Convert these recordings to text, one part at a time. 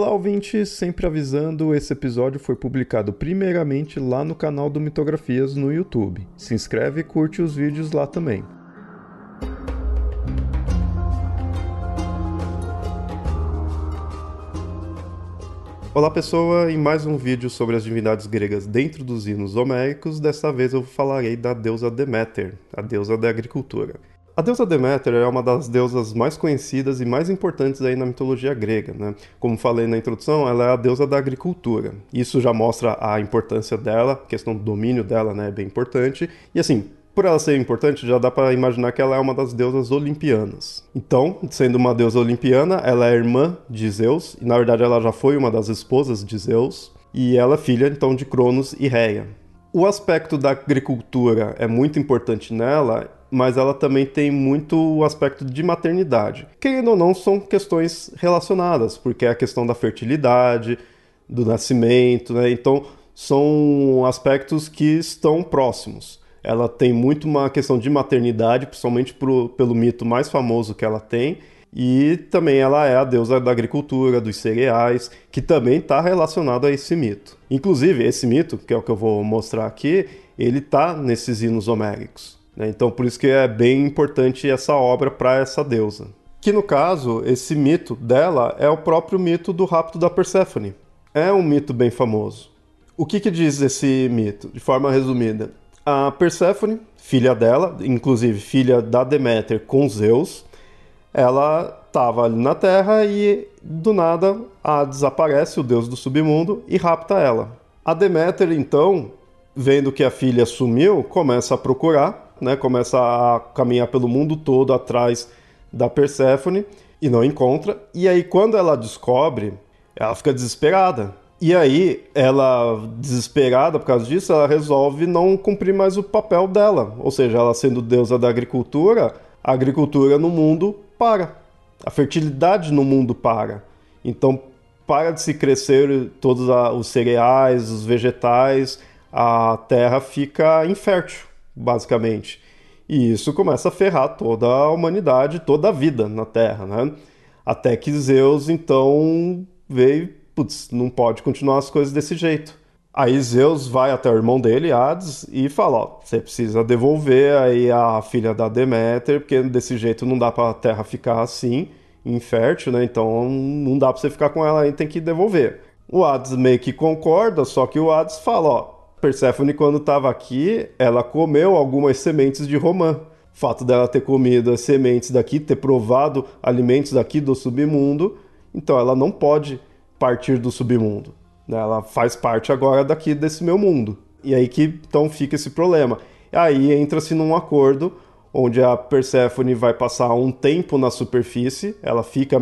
Olá, ouvinte! Sempre avisando, esse episódio foi publicado primeiramente lá no canal do Mitografias no YouTube. Se inscreve e curte os vídeos lá também. Olá pessoa, em mais um vídeo sobre as divindades gregas dentro dos hinos homéricos, desta vez eu falarei da deusa Deméter, a deusa da agricultura. A deusa Deméter é uma das deusas mais conhecidas e mais importantes aí na mitologia grega. Né? Como falei na introdução, ela é a deusa da agricultura. Isso já mostra a importância dela, a questão do domínio dela né, é bem importante. E assim, por ela ser importante, já dá para imaginar que ela é uma das deusas olimpianas. Então, sendo uma deusa olimpiana, ela é irmã de Zeus, e na verdade ela já foi uma das esposas de Zeus, e ela é filha então de Cronos e Reia. O aspecto da agricultura é muito importante nela mas ela também tem muito o aspecto de maternidade. Querendo ou não, são questões relacionadas, porque é a questão da fertilidade, do nascimento, né? Então, são aspectos que estão próximos. Ela tem muito uma questão de maternidade, principalmente pro, pelo mito mais famoso que ela tem, e também ela é a deusa da agricultura, dos cereais, que também está relacionado a esse mito. Inclusive, esse mito, que é o que eu vou mostrar aqui, ele está nesses hinos homéricos. Né? Então, por isso que é bem importante essa obra para essa deusa. Que no caso, esse mito dela é o próprio mito do rapto da Perséfone. É um mito bem famoso. O que, que diz esse mito, de forma resumida? A Perséfone, filha dela, inclusive filha da Deméter com Zeus, ela estava ali na Terra e do nada a desaparece o deus do submundo e rapta ela. A Deméter então, vendo que a filha sumiu, começa a procurar né, começa a caminhar pelo mundo todo atrás da Perséfone e não encontra. E aí quando ela descobre, ela fica desesperada. E aí ela, desesperada por causa disso, ela resolve não cumprir mais o papel dela. Ou seja, ela sendo deusa da agricultura, a agricultura no mundo para. A fertilidade no mundo para. Então para de se crescer todos os cereais, os vegetais, a terra fica infértil basicamente. E isso começa a ferrar toda a humanidade, toda a vida na Terra, né? Até que Zeus então veio, putz, não pode continuar as coisas desse jeito. Aí Zeus vai até o irmão dele, Hades, e fala: ó, você precisa devolver aí a filha da Deméter, porque desse jeito não dá para a Terra ficar assim, infértil, né? Então não dá para você ficar com ela aí, tem que devolver. O Hades meio que concorda, só que o Hades fala: ó, Perséfone, quando estava aqui, ela comeu algumas sementes de romã. O fato dela ter comido as sementes daqui, ter provado alimentos daqui do submundo, então ela não pode partir do submundo. Né? Ela faz parte agora daqui desse meu mundo. E aí que então fica esse problema. Aí entra-se num acordo onde a Perséfone vai passar um tempo na superfície, ela fica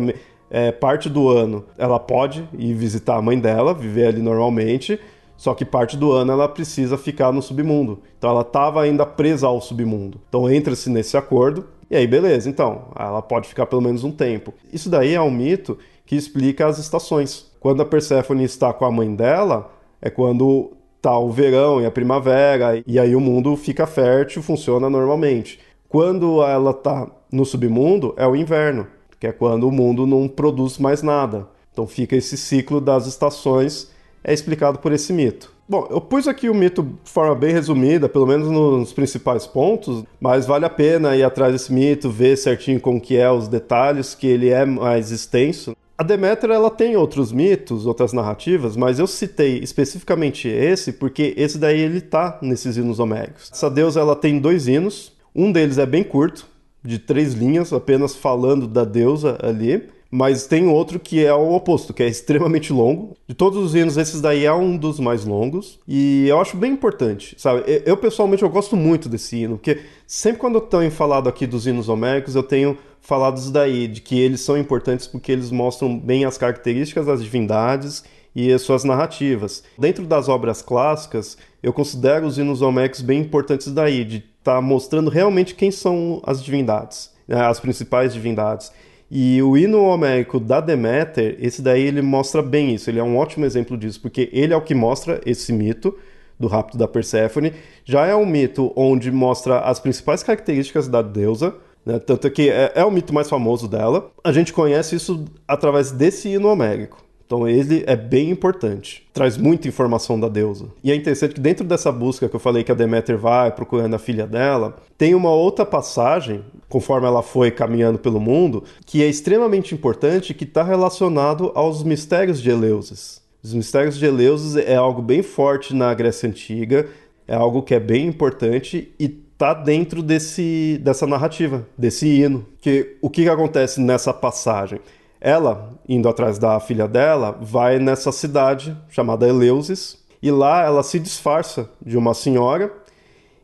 é, parte do ano, ela pode ir visitar a mãe dela, viver ali normalmente, só que parte do ano ela precisa ficar no submundo. Então ela estava ainda presa ao submundo. Então entra-se nesse acordo e aí beleza, então ela pode ficar pelo menos um tempo. Isso daí é um mito que explica as estações. Quando a Perséfone está com a mãe dela, é quando tá o verão e a primavera e aí o mundo fica fértil, funciona normalmente. Quando ela tá no submundo, é o inverno, que é quando o mundo não produz mais nada. Então fica esse ciclo das estações é explicado por esse mito. Bom, eu pus aqui o mito de forma bem resumida, pelo menos nos principais pontos, mas vale a pena ir atrás desse mito, ver certinho como que é os detalhes, que ele é mais extenso. A Deméter ela tem outros mitos, outras narrativas, mas eu citei especificamente esse porque esse daí ele tá nesses hinos homéricos. Essa deusa ela tem dois hinos, um deles é bem curto, de três linhas, apenas falando da deusa ali, Mas tem outro que é o oposto, que é extremamente longo. De todos os hinos, esses daí é um dos mais longos. E eu acho bem importante, sabe? Eu, pessoalmente, eu gosto muito desse hino, porque sempre quando eu tenho falado aqui dos hinos homéricos, eu tenho falado isso daí, de que eles são importantes porque eles mostram bem as características das divindades e as suas narrativas. Dentro das obras clássicas, eu considero os hinos homéricos bem importantes daí, de estar tá mostrando realmente quem são as divindades, né? as principais divindades. E o hino homérico da Deméter, esse daí ele mostra bem isso, ele é um ótimo exemplo disso, porque ele é o que mostra esse mito do rapto da Perséfone. Já é um mito onde mostra as principais características da deusa, né? tanto que é, é o mito mais famoso dela. A gente conhece isso através desse hino homérico. Então ele é bem importante, traz muita informação da deusa. E é interessante que dentro dessa busca que eu falei que a Deméter vai procurando a filha dela, tem uma outra passagem, conforme ela foi caminhando pelo mundo, que é extremamente importante que está relacionado aos mistérios de Eleusis. Os mistérios de Eleusis é algo bem forte na Grécia Antiga, é algo que é bem importante e tá dentro desse, dessa narrativa, desse hino. Que o que, que acontece nessa passagem? Ela, indo atrás da filha dela, vai nessa cidade chamada Eleusis e lá ela se disfarça de uma senhora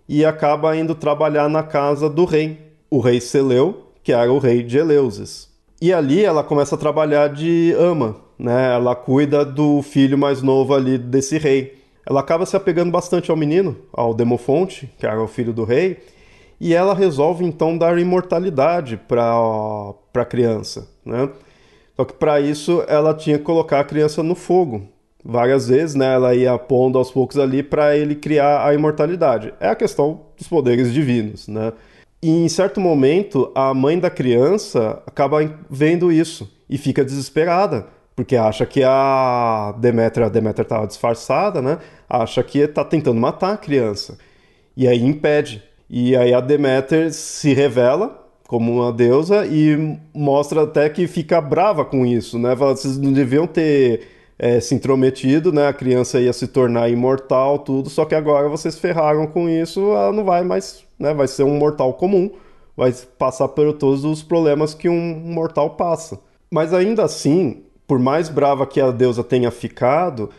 e acaba indo trabalhar na casa do rei, o rei Seleu, que era o rei de Eleusis. E ali ela começa a trabalhar de ama, né? Ela cuida do filho mais novo ali desse rei. Ela acaba se apegando bastante ao menino, ao Demofonte, que era o filho do rei, e ela resolve então dar imortalidade para a criança, né? Só que para isso ela tinha que colocar a criança no fogo. Várias vezes, né, ela ia pondo aos poucos ali para ele criar a imortalidade. É a questão dos poderes divinos, né? E em certo momento, a mãe da criança acaba vendo isso e fica desesperada, porque acha que a Deméter, a estava disfarçada, né? Acha que está tentando matar a criança. E aí impede. E aí a Deméter se revela como uma deusa e mostra até que fica brava com isso, né? Fala, vocês não deviam ter é, se intrometido, né? A criança ia se tornar imortal, tudo, só que agora vocês ferraram com isso, ela não vai mais, né? Vai ser um mortal comum, vai passar por todos os problemas que um mortal passa. Mas ainda assim, por mais brava que a deusa tenha ficado,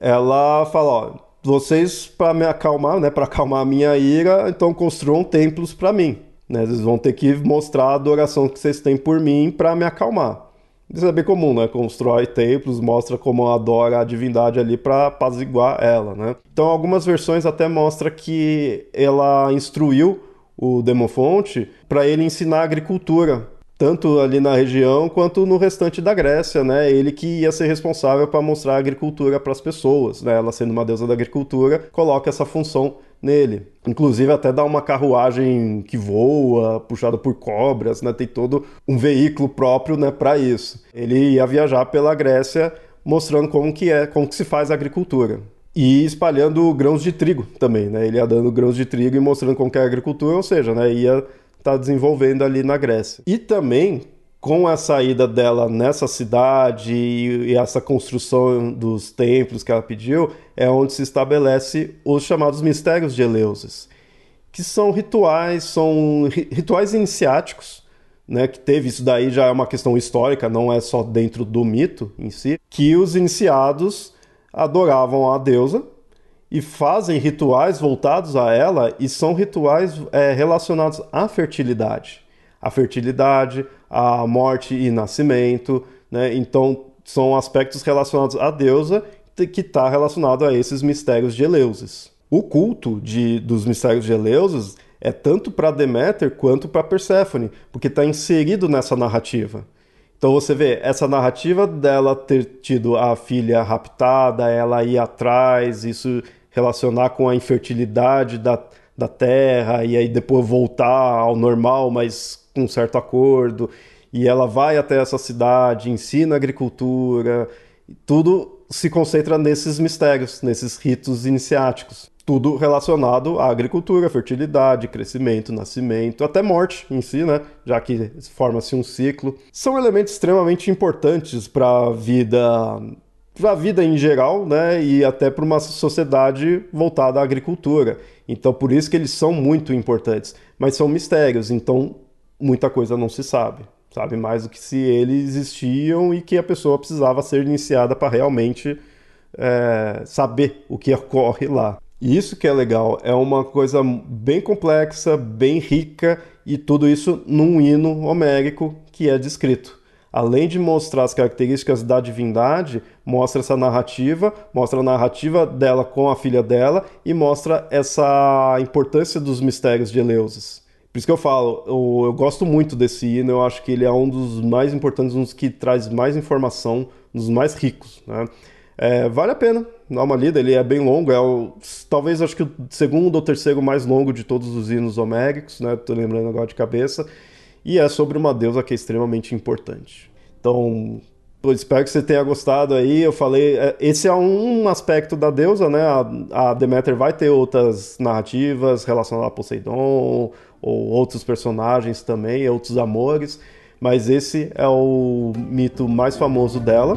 ela fala, ó, vocês para me acalmar, né, para acalmar a minha ira, então construam templos para mim. Né? Eles vão ter que mostrar a adoração que vocês têm por mim para me acalmar. Isso é bem comum, né? Constrói templos, mostra como adora a divindade ali para apaziguar ela, né? Então, algumas versões até mostra que ela instruiu o Demofonte para ele ensinar agricultura, tanto ali na região quanto no restante da Grécia, né? Ele que ia ser responsável para mostrar a agricultura para as pessoas, né? Ela sendo uma deusa da agricultura, coloca essa função nele. Inclusive até dá uma carruagem que voa, puxada por cobras, né? Tem todo um veículo próprio, né, para isso. Ele ia viajar pela Grécia mostrando como que é, como que se faz a agricultura. E espalhando grãos de trigo também, né? Ele ia dando grãos de trigo e mostrando como que é a agricultura, ou seja, né, ia estar tá desenvolvendo ali na Grécia. E também com a saída dela nessa cidade e, essa construção dos templos que ela pediu, é onde se estabelece os chamados mistérios de Eleusis, que são rituais, são rituais iniciáticos, né, que teve isso daí já é uma questão histórica, não é só dentro do mito em si, que os iniciados adoravam a deusa e fazem rituais voltados a ela e são rituais é, relacionados à fertilidade a fertilidade, a morte e nascimento, né? Então são aspectos relacionados à deusa que está relacionado a esses mistérios de Eleusis. O culto de, dos mistérios de Eleusis é tanto para Deméter quanto para Perséfone, porque está inserido nessa narrativa. Então você vê essa narrativa dela ter tido a filha raptada, ela ir atrás, isso relacionar com a infertilidade da, da terra e aí depois voltar ao normal, mas com um certo acordo, e ela vai até essa cidade, ensina agricultura, tudo se concentra nesses mistérios, nesses ritos iniciáticos. Tudo relacionado à agricultura, fertilidade, crescimento, nascimento, até morte em si, né? Já que forma-se um ciclo. São elementos extremamente importantes para a vida para a vida em geral, né, e até para uma sociedade voltada à agricultura. Então, por isso que eles são muito importantes, mas são mistérios. Então, muita coisa não se sabe. Sabe? Mais do que se eles existiam e que a pessoa precisava ser iniciada para realmente é, saber o que ocorre lá. Isso que é legal, é uma coisa bem complexa, bem rica e tudo isso num hino homérico que é descrito. Além de mostrar as características da divindade, mostra essa narrativa, mostra a narrativa dela com a filha dela e mostra essa importância dos mistérios de Eleusis. Por isso que eu falo, eu, eu, gosto muito desse hino, eu acho que ele é um dos mais importantes, um dos que traz mais informação, um dos mais ricos. Né? É, vale a pena dar uma lida, ele é bem longo, é o, talvez acho que o segundo ou terceiro mais longo de todos os hinos homéricos, né? Tô lembrando agora de cabeça. E é sobre uma deusa que é extremamente importante. Então, espero que você tenha gostado aí. Eu falei, é, esse é um aspecto da deusa, né? A, a Deméter vai ter outras narrativas relacionadas a Poseidon, ou outros personagens também, outros amores, mas esse é o mito mais famoso dela.